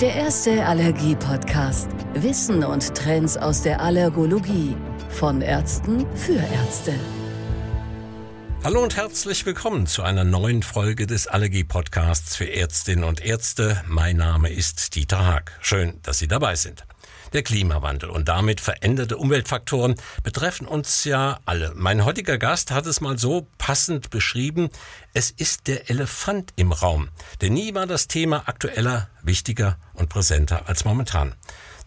Der erste Allergie-Podcast. Wissen und Trends aus der Allergologie. Von Ärzten für Ärzte. Hallo und herzlich willkommen zu einer neuen Folge des Allergie-Podcasts für Ärztinnen und Ärzte. Mein Name ist Dieter Haag. Schön, dass Sie dabei sind. Der Klimawandel und damit veränderte Umweltfaktoren betreffen uns ja alle. Mein heutiger Gast hat es mal so passend beschrieben, es ist der Elefant im Raum. Denn nie war das Thema aktueller, wichtiger und präsenter als momentan.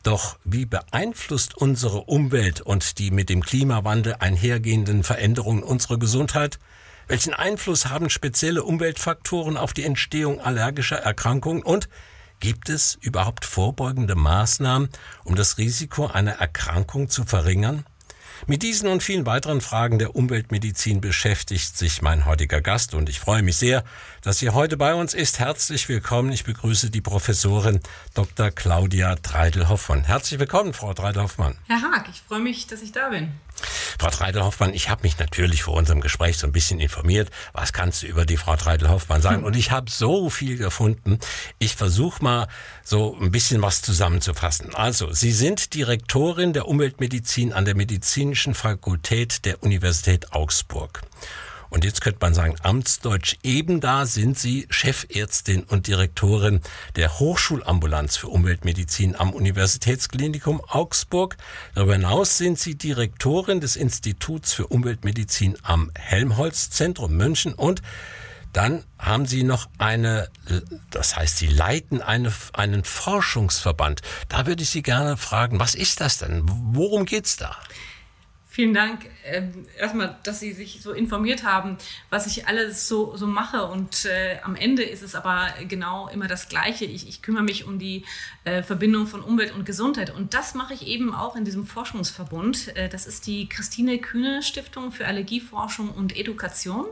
Doch wie beeinflusst unsere Umwelt und die mit dem Klimawandel einhergehenden Veränderungen unsere Gesundheit? Welchen Einfluss haben spezielle Umweltfaktoren auf die Entstehung allergischer Erkrankungen und Gibt es überhaupt vorbeugende Maßnahmen, um das Risiko einer Erkrankung zu verringern? Mit diesen und vielen weiteren Fragen der Umweltmedizin beschäftigt sich mein heutiger Gast und ich freue mich sehr, dass sie heute bei uns ist. Herzlich willkommen. Ich begrüße die Professorin Dr. Claudia Treidel-Hoffmann. Herzlich willkommen, Frau Treidel-Hoffmann. Herr Haag, ich freue mich, dass ich da bin. Frau Treidel-Hoffmann, ich habe mich natürlich vor unserem Gespräch so ein bisschen informiert. Was kannst du über die Frau Treidel-Hoffmann sagen? Und ich habe so viel gefunden. Ich versuche mal so ein bisschen was zusammenzufassen. Also, Sie sind Direktorin der Umweltmedizin an der Medizinischen Fakultät der Universität Augsburg. Und jetzt könnte man sagen, amtsdeutsch eben da sind Sie Chefärztin und Direktorin der Hochschulambulanz für Umweltmedizin am Universitätsklinikum Augsburg. Darüber hinaus sind Sie Direktorin des Instituts für Umweltmedizin am Helmholtz-Zentrum München und dann haben Sie noch eine, das heißt, Sie leiten eine, einen Forschungsverband. Da würde ich Sie gerne fragen, was ist das denn? Worum geht's da? Vielen Dank ähm, erstmal, dass Sie sich so informiert haben, was ich alles so, so mache. Und äh, am Ende ist es aber genau immer das Gleiche. Ich, ich kümmere mich um die äh, Verbindung von Umwelt und Gesundheit. Und das mache ich eben auch in diesem Forschungsverbund. Äh, das ist die Christine Kühne Stiftung für Allergieforschung und Education.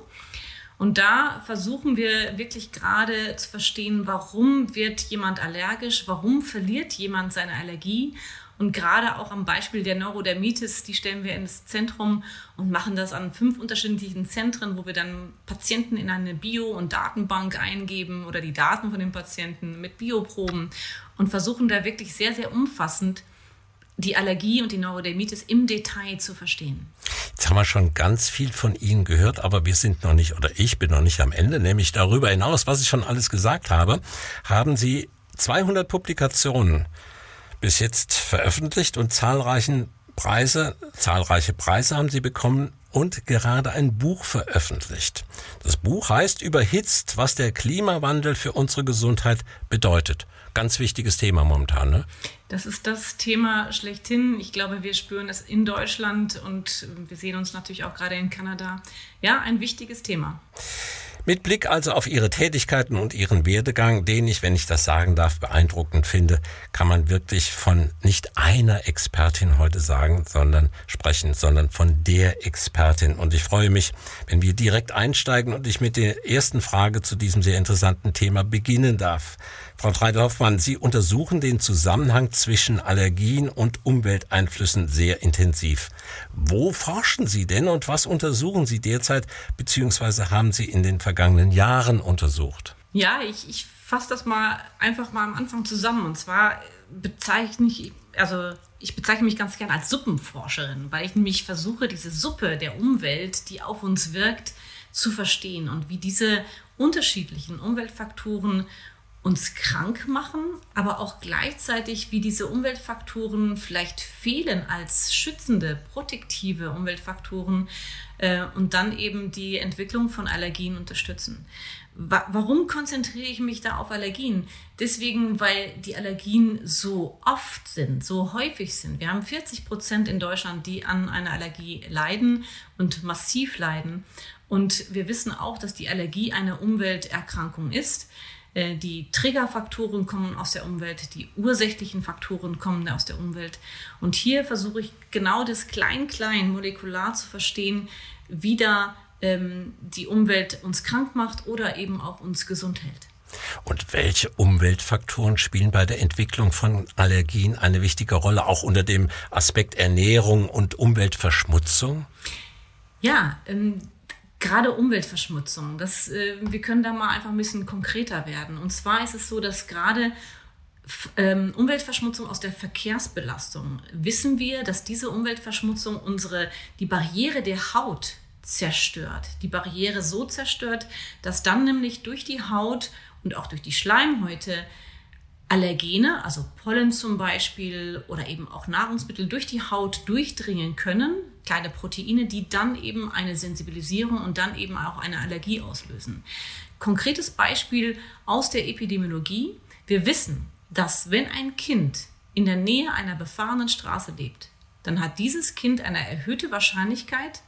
Und da versuchen wir wirklich gerade zu verstehen, warum wird jemand allergisch, warum verliert jemand seine Allergie und gerade auch am Beispiel der Neurodermitis, die stellen wir ins Zentrum und machen das an fünf unterschiedlichen Zentren, wo wir dann Patienten in eine Bio- und Datenbank eingeben oder die Daten von den Patienten mit Bioproben und versuchen da wirklich sehr, sehr umfassend die Allergie und die Neurodermitis im Detail zu verstehen. Jetzt haben wir schon ganz viel von Ihnen gehört, aber wir sind noch nicht, oder ich bin noch nicht am Ende, nämlich darüber hinaus, was ich schon alles gesagt habe, haben Sie 200 Publikationen bis jetzt veröffentlicht und zahlreichen Preise, zahlreiche Preise haben sie bekommen und gerade ein Buch veröffentlicht. Das Buch heißt Überhitzt, was der Klimawandel für unsere Gesundheit bedeutet. Ganz wichtiges Thema momentan, ne? Das ist das Thema schlechthin. Ich glaube, wir spüren es in Deutschland und wir sehen uns natürlich auch gerade in Kanada. Ja, ein wichtiges Thema. Mit Blick also auf ihre Tätigkeiten und ihren Werdegang, den ich, wenn ich das sagen darf, beeindruckend finde, kann man wirklich von nicht einer Expertin heute sagen, sondern sprechen, sondern von der Expertin. Und ich freue mich, wenn wir direkt einsteigen und ich mit der ersten Frage zu diesem sehr interessanten Thema beginnen darf. Frau Treide-Hoffmann, Sie untersuchen den Zusammenhang zwischen Allergien und Umwelteinflüssen sehr intensiv. Wo forschen Sie denn und was untersuchen Sie derzeit, beziehungsweise haben Sie in den vergangenen Jahren untersucht? Ja, ich, ich fasse das mal einfach mal am Anfang zusammen. Und zwar bezeichne ich, also ich bezeichne mich ganz gern als Suppenforscherin, weil ich nämlich versuche, diese Suppe der Umwelt, die auf uns wirkt, zu verstehen und wie diese unterschiedlichen Umweltfaktoren uns krank machen, aber auch gleichzeitig, wie diese Umweltfaktoren vielleicht fehlen als schützende, protektive Umweltfaktoren äh, und dann eben die Entwicklung von Allergien unterstützen. Wa warum konzentriere ich mich da auf Allergien? Deswegen, weil die Allergien so oft sind, so häufig sind. Wir haben 40 Prozent in Deutschland, die an einer Allergie leiden und massiv leiden. Und wir wissen auch, dass die Allergie eine Umwelterkrankung ist. Äh, die Triggerfaktoren kommen aus der Umwelt, die ursächlichen Faktoren kommen aus der Umwelt. Und hier versuche ich genau das klein-klein molekular zu verstehen, wie da ähm, die Umwelt uns krank macht oder eben auch uns gesund hält. Und welche Umweltfaktoren spielen bei der Entwicklung von Allergien eine wichtige Rolle, auch unter dem Aspekt Ernährung und Umweltverschmutzung? Ja, ähm, Gerade Umweltverschmutzung, das, äh, wir können da mal einfach ein bisschen konkreter werden. Und zwar ist es so, dass gerade ähm, Umweltverschmutzung aus der Verkehrsbelastung wissen wir, dass diese Umweltverschmutzung unsere, die Barriere der Haut zerstört. Die Barriere so zerstört, dass dann nämlich durch die Haut und auch durch die Schleimhäute Allergene, also Pollen zum Beispiel oder eben auch Nahrungsmittel durch die Haut durchdringen können, kleine Proteine, die dann eben eine Sensibilisierung und dann eben auch eine Allergie auslösen. Konkretes Beispiel aus der Epidemiologie. Wir wissen, dass wenn ein Kind in der Nähe einer befahrenen Straße lebt, dann hat dieses Kind eine erhöhte Wahrscheinlichkeit,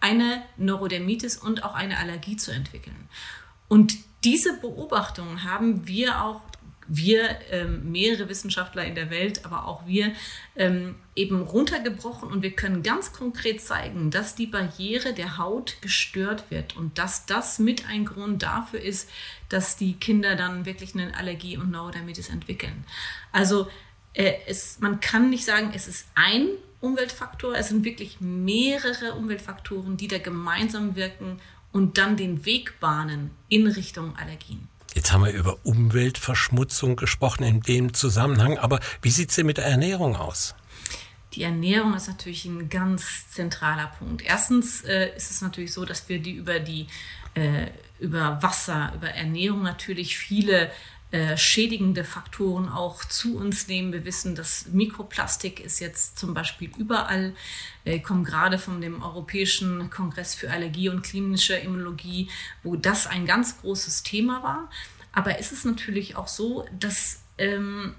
eine Neurodermitis und auch eine Allergie zu entwickeln. Und diese Beobachtung haben wir auch wir, ähm, mehrere Wissenschaftler in der Welt, aber auch wir, ähm, eben runtergebrochen und wir können ganz konkret zeigen, dass die Barriere der Haut gestört wird und dass das mit ein Grund dafür ist, dass die Kinder dann wirklich eine Allergie und Neurodermitis entwickeln. Also äh, es, man kann nicht sagen, es ist ein Umweltfaktor, es sind wirklich mehrere Umweltfaktoren, die da gemeinsam wirken und dann den Weg bahnen in Richtung Allergien. Jetzt haben wir über Umweltverschmutzung gesprochen in dem Zusammenhang, aber wie sieht es denn mit der Ernährung aus? Die Ernährung ist natürlich ein ganz zentraler Punkt. Erstens äh, ist es natürlich so, dass wir die über die äh, über Wasser, über Ernährung natürlich viele äh, schädigende Faktoren auch zu uns nehmen. Wir wissen, dass Mikroplastik ist jetzt zum Beispiel überall. Wir kommen gerade von dem Europäischen Kongress für Allergie und klinische Immunologie, wo das ein ganz großes Thema war. Aber ist es natürlich auch so, dass ähm,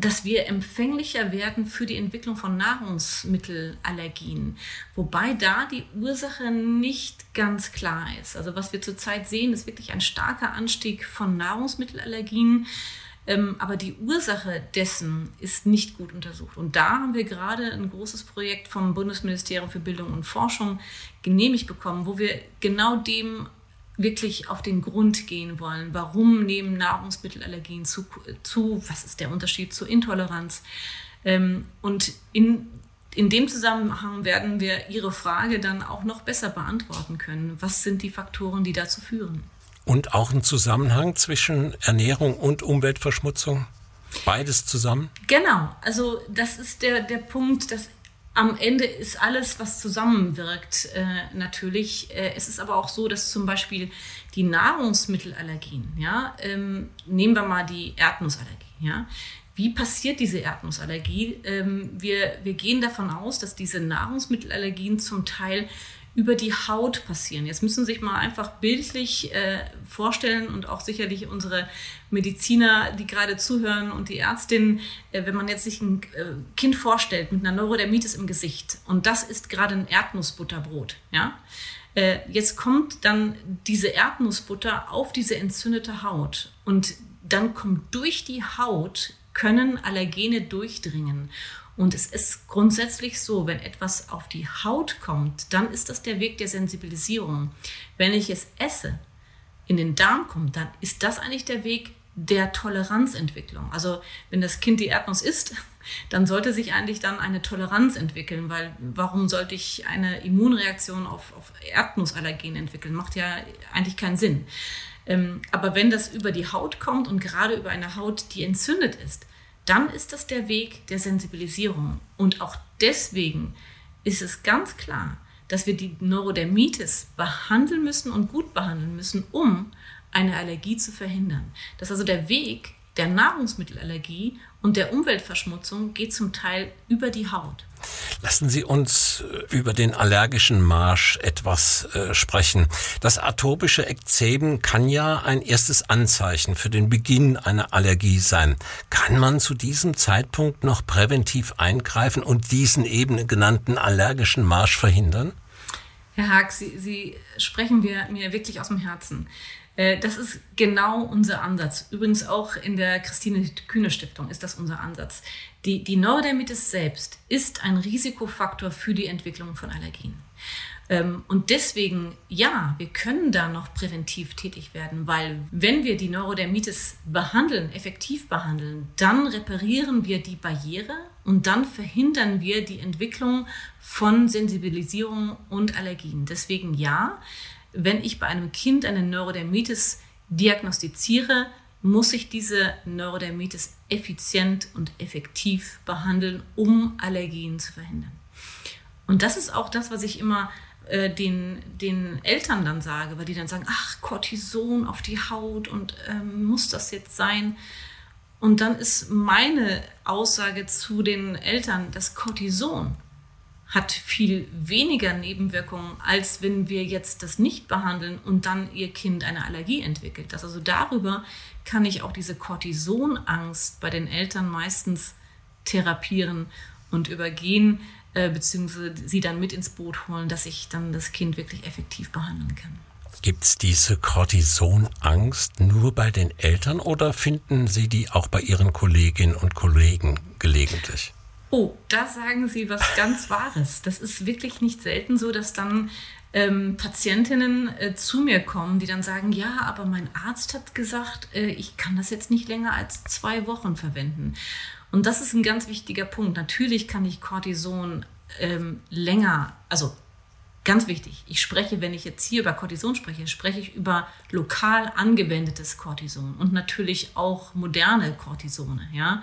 dass wir empfänglicher werden für die Entwicklung von Nahrungsmittelallergien, wobei da die Ursache nicht ganz klar ist. Also was wir zurzeit sehen, ist wirklich ein starker Anstieg von Nahrungsmittelallergien, ähm, aber die Ursache dessen ist nicht gut untersucht. Und da haben wir gerade ein großes Projekt vom Bundesministerium für Bildung und Forschung genehmigt bekommen, wo wir genau dem wirklich auf den Grund gehen wollen. Warum nehmen Nahrungsmittelallergien zu? zu was ist der Unterschied zur Intoleranz? Ähm, und in, in dem Zusammenhang werden wir Ihre Frage dann auch noch besser beantworten können. Was sind die Faktoren, die dazu führen? Und auch ein Zusammenhang zwischen Ernährung und Umweltverschmutzung? Beides zusammen? Genau, also das ist der, der Punkt, dass am Ende ist alles, was zusammenwirkt, äh, natürlich. Äh, es ist aber auch so, dass zum Beispiel die Nahrungsmittelallergien, ja, ähm, nehmen wir mal die Erdnussallergie, ja. Wie passiert diese Erdnussallergie? Ähm, wir, wir gehen davon aus, dass diese Nahrungsmittelallergien zum Teil über die Haut passieren. Jetzt müssen Sie sich mal einfach bildlich äh, vorstellen und auch sicherlich unsere Mediziner, die gerade zuhören und die Ärztin, äh, wenn man jetzt sich ein äh, Kind vorstellt mit einer Neurodermitis im Gesicht und das ist gerade ein Erdnussbutterbrot, ja, äh, jetzt kommt dann diese Erdnussbutter auf diese entzündete Haut und dann kommt durch die Haut können Allergene durchdringen. Und es ist grundsätzlich so, wenn etwas auf die Haut kommt, dann ist das der Weg der Sensibilisierung. Wenn ich es esse, in den Darm kommt, dann ist das eigentlich der Weg der Toleranzentwicklung. Also wenn das Kind die Erdnuss isst, dann sollte sich eigentlich dann eine Toleranz entwickeln, weil warum sollte ich eine Immunreaktion auf, auf Erdnussallergen entwickeln? Macht ja eigentlich keinen Sinn. Ähm, aber wenn das über die Haut kommt und gerade über eine Haut, die entzündet ist, dann ist das der Weg der Sensibilisierung. Und auch deswegen ist es ganz klar, dass wir die Neurodermitis behandeln müssen und gut behandeln müssen, um eine Allergie zu verhindern. Das ist also der Weg der Nahrungsmittelallergie und der Umweltverschmutzung geht zum Teil über die Haut. Lassen Sie uns äh, über den allergischen Marsch etwas äh, sprechen. Das atopische Ekzem kann ja ein erstes Anzeichen für den Beginn einer Allergie sein. Kann man zu diesem Zeitpunkt noch präventiv eingreifen und diesen eben genannten allergischen Marsch verhindern? Herr Haag, Sie, Sie sprechen mir, mir wirklich aus dem Herzen. Äh, das ist genau unser Ansatz. Übrigens auch in der Christine Kühne Stiftung ist das unser Ansatz. Die, die Neurodermitis selbst ist ein Risikofaktor für die Entwicklung von Allergien. Ähm, und deswegen, ja, wir können da noch präventiv tätig werden, weil wenn wir die Neurodermitis behandeln, effektiv behandeln, dann reparieren wir die Barriere und dann verhindern wir die Entwicklung von Sensibilisierung und Allergien. Deswegen ja, wenn ich bei einem Kind eine Neurodermitis diagnostiziere, muss ich diese Neurodermitis effizient und effektiv behandeln, um Allergien zu verhindern. Und das ist auch das, was ich immer äh, den, den Eltern dann sage, weil die dann sagen, ach, Cortison auf die Haut und ähm, muss das jetzt sein? Und dann ist meine Aussage zu den Eltern, das Cortison hat viel weniger Nebenwirkungen, als wenn wir jetzt das nicht behandeln und dann ihr Kind eine Allergie entwickelt. Das also darüber kann ich auch diese Cortisonangst bei den Eltern meistens therapieren und übergehen, äh, beziehungsweise sie dann mit ins Boot holen, dass ich dann das Kind wirklich effektiv behandeln kann. Gibt es diese Cortisonangst nur bei den Eltern oder finden Sie die auch bei Ihren Kolleginnen und Kollegen gelegentlich? Oh, da sagen Sie was ganz Wahres. Das ist wirklich nicht selten so, dass dann ähm, Patientinnen äh, zu mir kommen, die dann sagen, ja, aber mein Arzt hat gesagt, äh, ich kann das jetzt nicht länger als zwei Wochen verwenden. Und das ist ein ganz wichtiger Punkt. Natürlich kann ich Cortison ähm, länger, also ganz wichtig, ich spreche, wenn ich jetzt hier über Cortison spreche, spreche ich über lokal angewendetes Cortison und natürlich auch moderne Cortisone. Ja?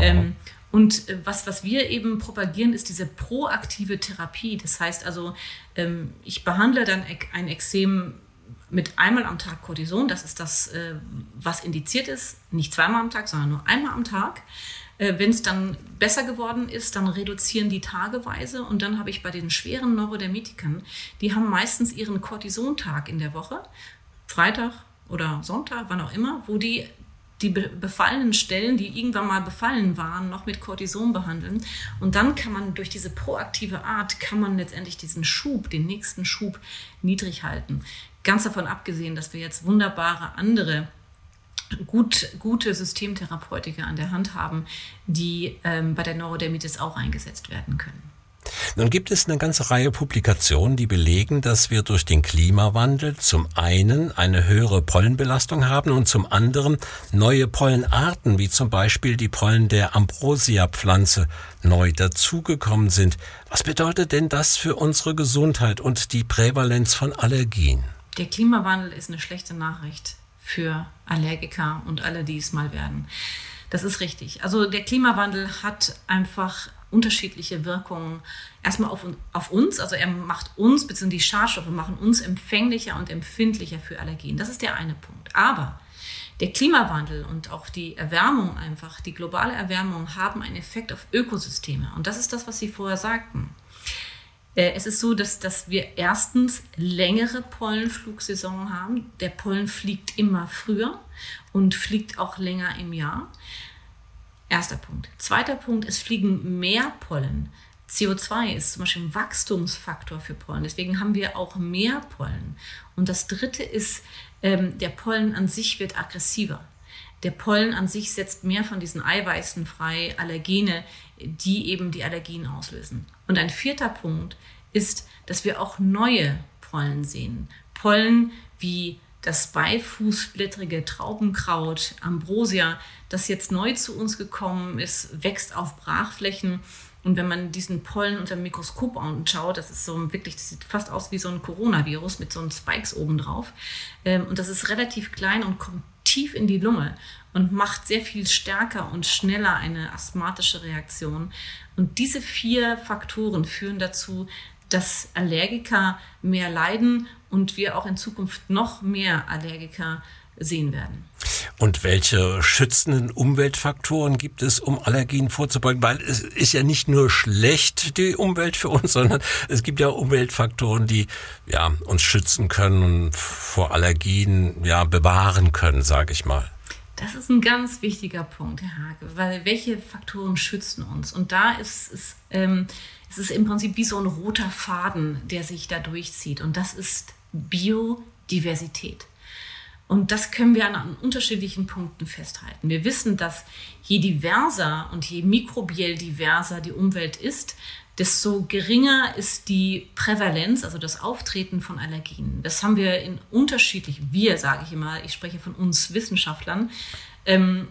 Ähm, und äh, was, was wir eben propagieren, ist diese proaktive Therapie. Das heißt also, ähm, ich behandle dann ein Exem mit einmal am Tag Cortison. Das ist das, äh, was indiziert ist. Nicht zweimal am Tag, sondern nur einmal am Tag. Äh, Wenn es dann besser geworden ist, dann reduzieren die tageweise. Und dann habe ich bei den schweren Neurodermitikern, die haben meistens ihren Cortisontag in der Woche, Freitag oder Sonntag, wann auch immer, wo die die befallenen Stellen, die irgendwann mal befallen waren, noch mit Cortison behandeln. Und dann kann man durch diese proaktive Art, kann man letztendlich diesen Schub, den nächsten Schub niedrig halten. Ganz davon abgesehen, dass wir jetzt wunderbare andere gut, gute Systemtherapeutiker an der Hand haben, die ähm, bei der Neurodermitis auch eingesetzt werden können. Nun gibt es eine ganze Reihe Publikationen, die belegen, dass wir durch den Klimawandel zum einen eine höhere Pollenbelastung haben und zum anderen neue Pollenarten, wie zum Beispiel die Pollen der Ambrosia-Pflanze, neu dazugekommen sind. Was bedeutet denn das für unsere Gesundheit und die Prävalenz von Allergien? Der Klimawandel ist eine schlechte Nachricht für Allergiker und alle, die es mal werden. Das ist richtig. Also der Klimawandel hat einfach unterschiedliche Wirkungen erstmal auf, auf uns, also er macht uns, beziehungsweise die Schadstoffe machen uns empfänglicher und empfindlicher für Allergien. Das ist der eine Punkt. Aber der Klimawandel und auch die Erwärmung einfach, die globale Erwärmung haben einen Effekt auf Ökosysteme. Und das ist das, was Sie vorher sagten. Äh, es ist so, dass, dass wir erstens längere Pollenflugsaison haben. Der Pollen fliegt immer früher und fliegt auch länger im Jahr. Erster Punkt. Zweiter Punkt, es fliegen mehr Pollen. CO2 ist zum Beispiel ein Wachstumsfaktor für Pollen. Deswegen haben wir auch mehr Pollen. Und das Dritte ist, ähm, der Pollen an sich wird aggressiver. Der Pollen an sich setzt mehr von diesen Eiweißen frei, Allergene, die eben die Allergien auslösen. Und ein vierter Punkt ist, dass wir auch neue Pollen sehen. Pollen wie das beifußblättrige Traubenkraut, Ambrosia, das jetzt neu zu uns gekommen ist, wächst auf Brachflächen. Und wenn man diesen Pollen unter dem Mikroskop anschaut, das ist so wirklich, das sieht fast aus wie so ein Coronavirus mit so einem Spikes obendrauf. Ähm, und das ist relativ klein und kommt tief in die Lunge und macht sehr viel stärker und schneller eine asthmatische Reaktion. Und diese vier Faktoren führen dazu, dass Allergiker mehr leiden und wir auch in Zukunft noch mehr Allergiker sehen werden. Und welche schützenden Umweltfaktoren gibt es, um Allergien vorzubeugen? Weil es ist ja nicht nur schlecht, die Umwelt für uns, sondern es gibt ja Umweltfaktoren, die ja, uns schützen können und vor Allergien ja, bewahren können, sage ich mal. Das ist ein ganz wichtiger Punkt, Herr Hage, weil welche Faktoren schützen uns? Und da ist es, ähm, es ist im Prinzip wie so ein roter Faden, der sich da durchzieht. Und das ist Biodiversität. Und das können wir an, unterschiedlichen Punkten festhalten. Wir wissen, dass je diverser und je mikrobiell diverser die Umwelt ist, desto geringer ist die Prävalenz, also das Auftreten von Allergien. Das haben wir in unterschiedlichen, wir sage ich immer, ich spreche von uns Wissenschaftlern, ähm,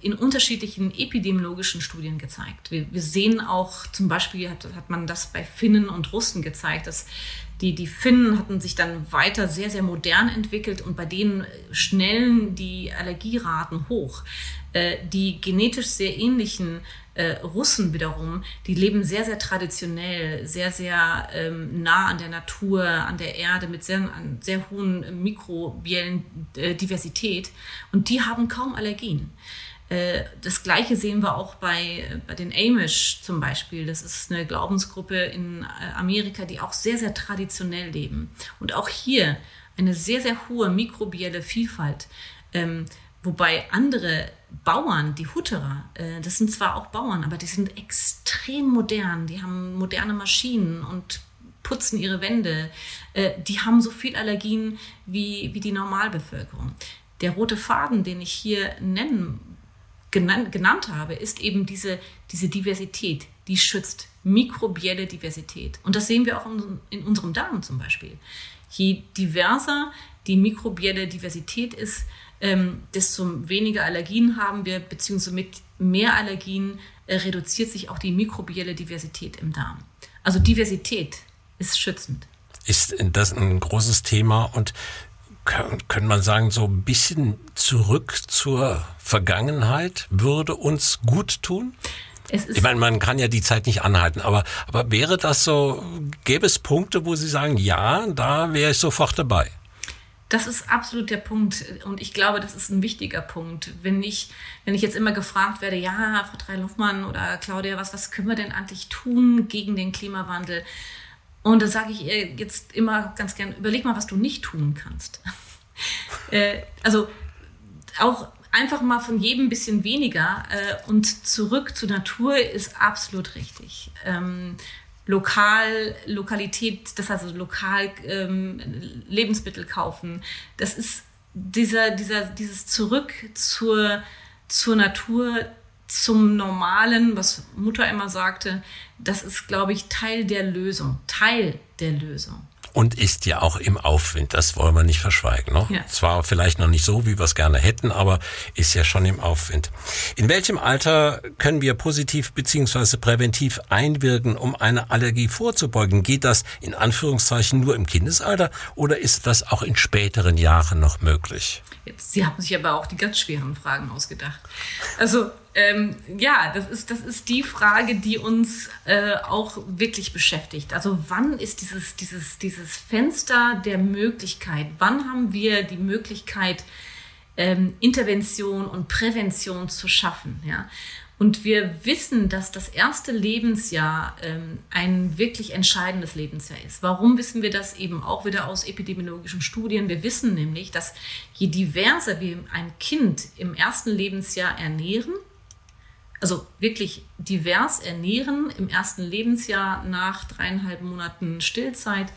in unterschiedlichen epidemiologischen Studien gezeigt. Wir, wir sehen auch, zum Beispiel hat, hat man das bei Finnen und Russen gezeigt, dass Die, die Finnen hatten sich dann weiter sehr, sehr modern entwickelt und bei denen schnellen die Allergieraten hoch. Äh, die genetisch sehr ähnlichen äh, Russen wiederum, die leben sehr, sehr traditionell, sehr, sehr ähm, nah an der Natur, an der Erde, mit sehr, sehr hohen mikrobiellen äh, Diversität. Und die haben kaum Allergien. Äh, das Gleiche sehen wir auch bei, bei den Amish zum Beispiel. Das ist eine Glaubensgruppe in äh, Amerika, die auch sehr, sehr traditionell leben. Und auch hier eine sehr, sehr hohe mikrobielle Vielfalt. Wobei andere Bauern, die Hutterer, äh, das sind zwar auch Bauern, aber die sind extrem modern. Die haben moderne Maschinen und putzen ihre Wände. die haben so viel Allergien wie, wie die Normalbevölkerung. Der rote Faden, den ich hier nennen genannt, genannt habe, ist eben diese, diese Diversität, die schützt mikrobielle Diversität. Und das sehen wir auch in unserem Darm zum Beispiel. Je diverser die mikrobielle Diversität ist, ähm, desto weniger Allergien haben wir, beziehungsweise mit mehr Allergien äh, reduziert sich auch die mikrobielle Diversität im Darm. Also Diversität ist schützend. Ist das ein großes Thema und könnte man sagen, so ein bisschen zurück zur Vergangenheit würde uns gut tun? ich meine, man kann ja die Zeit nicht anhalten, aber, aber wäre das so, gäbe es Punkte, wo Sie sagen, ja, da wäre ich sofort dabei? Das ist absolut der Punkt und ich glaube, das ist ein wichtiger Punkt. Wenn ich, wenn ich jetzt immer gefragt werde, ja, Frau Drei-Luffmann oder Claudia, was, was können wir denn eigentlich tun gegen den Klimawandel? Und da sage ich ihr jetzt immer ganz gern, überleg mal, was du nicht tun kannst. äh, also auch einfach mal von jedem ein bisschen weniger äh, und zurück zur Natur ist absolut richtig. Ähm, lokal, Lokalität, das heißt also lokal ähm, Lebensmittel kaufen, das ist dieser, dieser, dieses Zurück zur, zur Natur, zum Normalen, was Mutter immer sagte, das ist, glaube ich, Teil der Lösung. Teil der Lösung und ist ja auch im Aufwind. Das wollen wir nicht verschweigen. Ne? Ja. Zwar vielleicht noch nicht so, wie wir es gerne hätten, aber ist ja schon im Aufwind. In welchem Alter können wir positiv beziehungsweise präventiv einwirken, um eine Allergie vorzubeugen? Geht das in Anführungszeichen nur im Kindesalter oder ist das auch in späteren Jahren noch möglich? Jetzt, Sie haben sich aber auch die ganz schweren Fragen ausgedacht. Also ähm, ja, das ist, das ist die Frage, die uns äh, auch wirklich beschäftigt. Also wann ist dieses, dieses, dieses Fenster der Möglichkeit, wann haben wir die Möglichkeit, ähm, Intervention und Prävention zu schaffen? Ja? Und wir wissen, dass das erste Lebensjahr ähm, ein wirklich entscheidendes Lebensjahr ist. Warum wissen wir das eben auch wieder aus epidemiologischen Studien? Wir wissen nämlich, dass je diverser wir ein Kind im ersten Lebensjahr ernähren, also wirklich divers ernähren im ersten Lebensjahr nach dreieinhalb Monaten Stillzeit,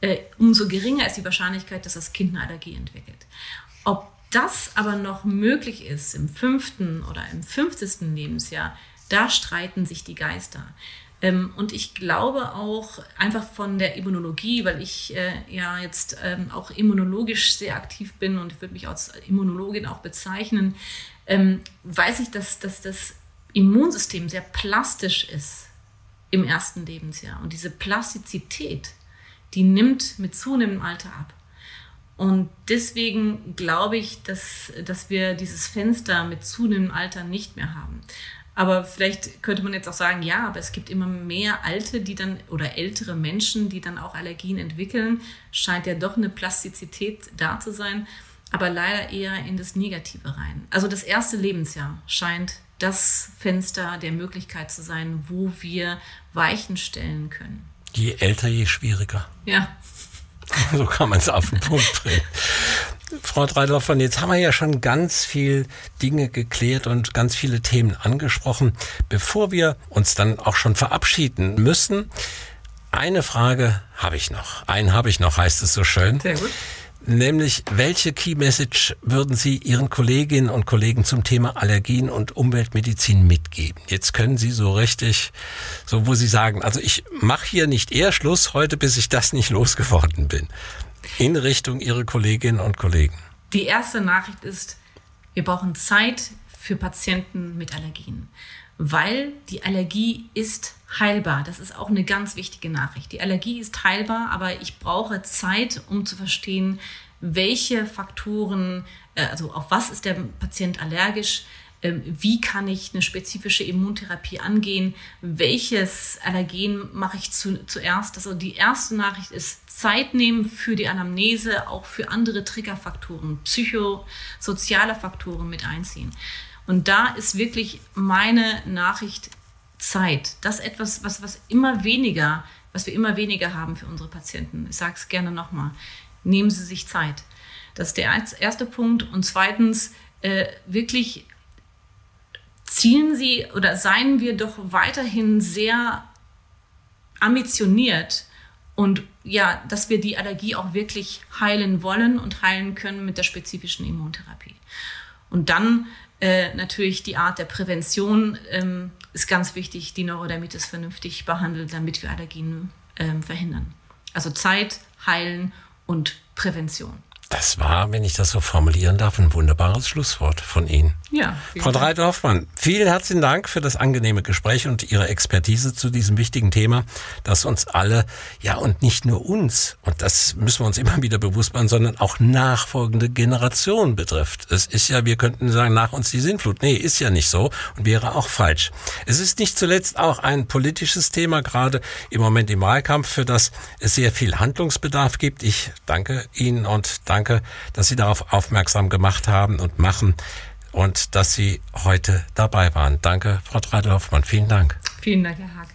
äh, umso geringer ist die Wahrscheinlichkeit, dass das Kind eine Allergie entwickelt. Ob das aber noch möglich ist im fünften oder im fünfzehnten Lebensjahr, da streiten sich die Geister. Ähm, und ich glaube auch einfach von der Immunologie, weil ich äh, ja jetzt ähm, auch immunologisch sehr aktiv bin und ich würde mich als Immunologin auch bezeichnen, ähm, weiß ich, dass, dass das Immunsystem sehr plastisch ist im ersten Lebensjahr. Und diese Plastizität, die nimmt mit zunehmendem Alter ab. Und deswegen glaube ich, dass, dass wir dieses Fenster mit zunehmendem Alter nicht mehr haben. Aber vielleicht könnte man jetzt auch sagen, ja, aber es gibt immer mehr Alte, die dann oder ältere Menschen, die dann auch Allergien entwickeln. Scheint ja doch eine Plastizität da zu sein, aber leider eher in das Negative rein. Also das erste Lebensjahr scheint das Fenster der Möglichkeit zu sein, wo wir Weichen stellen können. Je älter, je schwieriger. Ja. So kann man es auf den Punkt bringen. Frau Dreidorfer, jetzt haben wir ja schon ganz viel Dinge geklärt und ganz viele Themen angesprochen. Bevor wir uns dann auch schon verabschieden müssen, eine Frage habe ich noch. Einen habe ich noch, heißt es so schön. Sehr gut. Nämlich, welche Key Message würden Sie Ihren Kolleginnen und Kollegen zum Thema Allergien und Umweltmedizin mitgeben? Jetzt können Sie so richtig, so wo Sie sagen, also ich mache hier nicht eher Schluss heute, bis ich das nicht losgeworden bin. In Richtung Ihre Kolleginnen und Kollegen. Die erste Nachricht ist, wir brauchen Zeit für Patienten mit Allergien, weil die Allergie ist heilbar. Das ist auch eine ganz wichtige Nachricht. Die Allergie ist heilbar, aber ich brauche Zeit, um zu verstehen, welche Faktoren, äh, also auf was ist der Patient allergisch, ähm, wie kann ich eine spezifische Immuntherapie angehen, welches Allergen mache ich zu, zuerst. Also die erste Nachricht ist Zeit nehmen für die Anamnese, auch für andere Triggerfaktoren, psychosoziale Faktoren mit einziehen. Und da ist wirklich meine Nachricht Zeit. Das ist etwas, was, was immer weniger, was wir immer weniger haben für unsere Patienten. Ich sage es gerne nochmal. Nehmen Sie sich Zeit. Das ist der erste Punkt. Und zweitens, äh, wirklich zielen Sie oder seien wir doch weiterhin sehr ambitioniert und ja, dass wir die Allergie auch wirklich heilen wollen und heilen können mit der spezifischen Immuntherapie. Und dann äh, natürlich die Art der Prävention ähm, ist ganz wichtig, die Neurodermitis vernünftig behandeln, damit wir Allergien ähm, verhindern. Also Zeit, Heilen und Prävention. Das war, wenn ich das so formulieren darf, ein wunderbares Schlusswort von Ihnen. Ja. Frau Dreiter-Hoffmann, vielen herzlichen Dank für das angenehme Gespräch und Ihre Expertise zu diesem wichtigen Thema, das uns alle, ja und nicht nur uns, und das müssen wir uns immer wieder bewusst machen, sondern auch nachfolgende Generationen betrifft. Es ist ja, wir könnten sagen, nach uns die Sinnflut. Nee, ist ja nicht so und wäre auch falsch. Es ist nicht zuletzt auch ein politisches Thema, gerade im Moment im Wahlkampf, für das es sehr viel Handlungsbedarf gibt. Ich danke Ihnen und Danke, dass Sie darauf aufmerksam gemacht haben und machen und dass Sie heute dabei waren. Danke, Frau Treidel-Hoffmann. Vielen Dank. Vielen Dank, Herr Haag.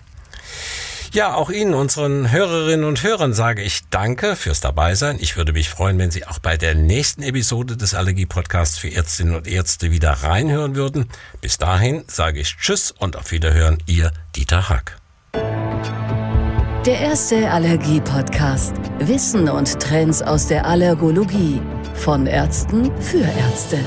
Ja, auch Ihnen, unseren Hörerinnen und Hörern, sage ich Danke fürs Dabeisein. Ich würde mich freuen, wenn Sie auch bei der nächsten Episode des Allergie-Podcasts für Ärztinnen und Ärzte wieder reinhören würden. Bis dahin sage ich Tschüss und auf Wiederhören, Ihr Dieter Hack. Der erste Allergie-Podcast. Wissen und Trends aus der Allergologie. Von Ärzten für Ärzte.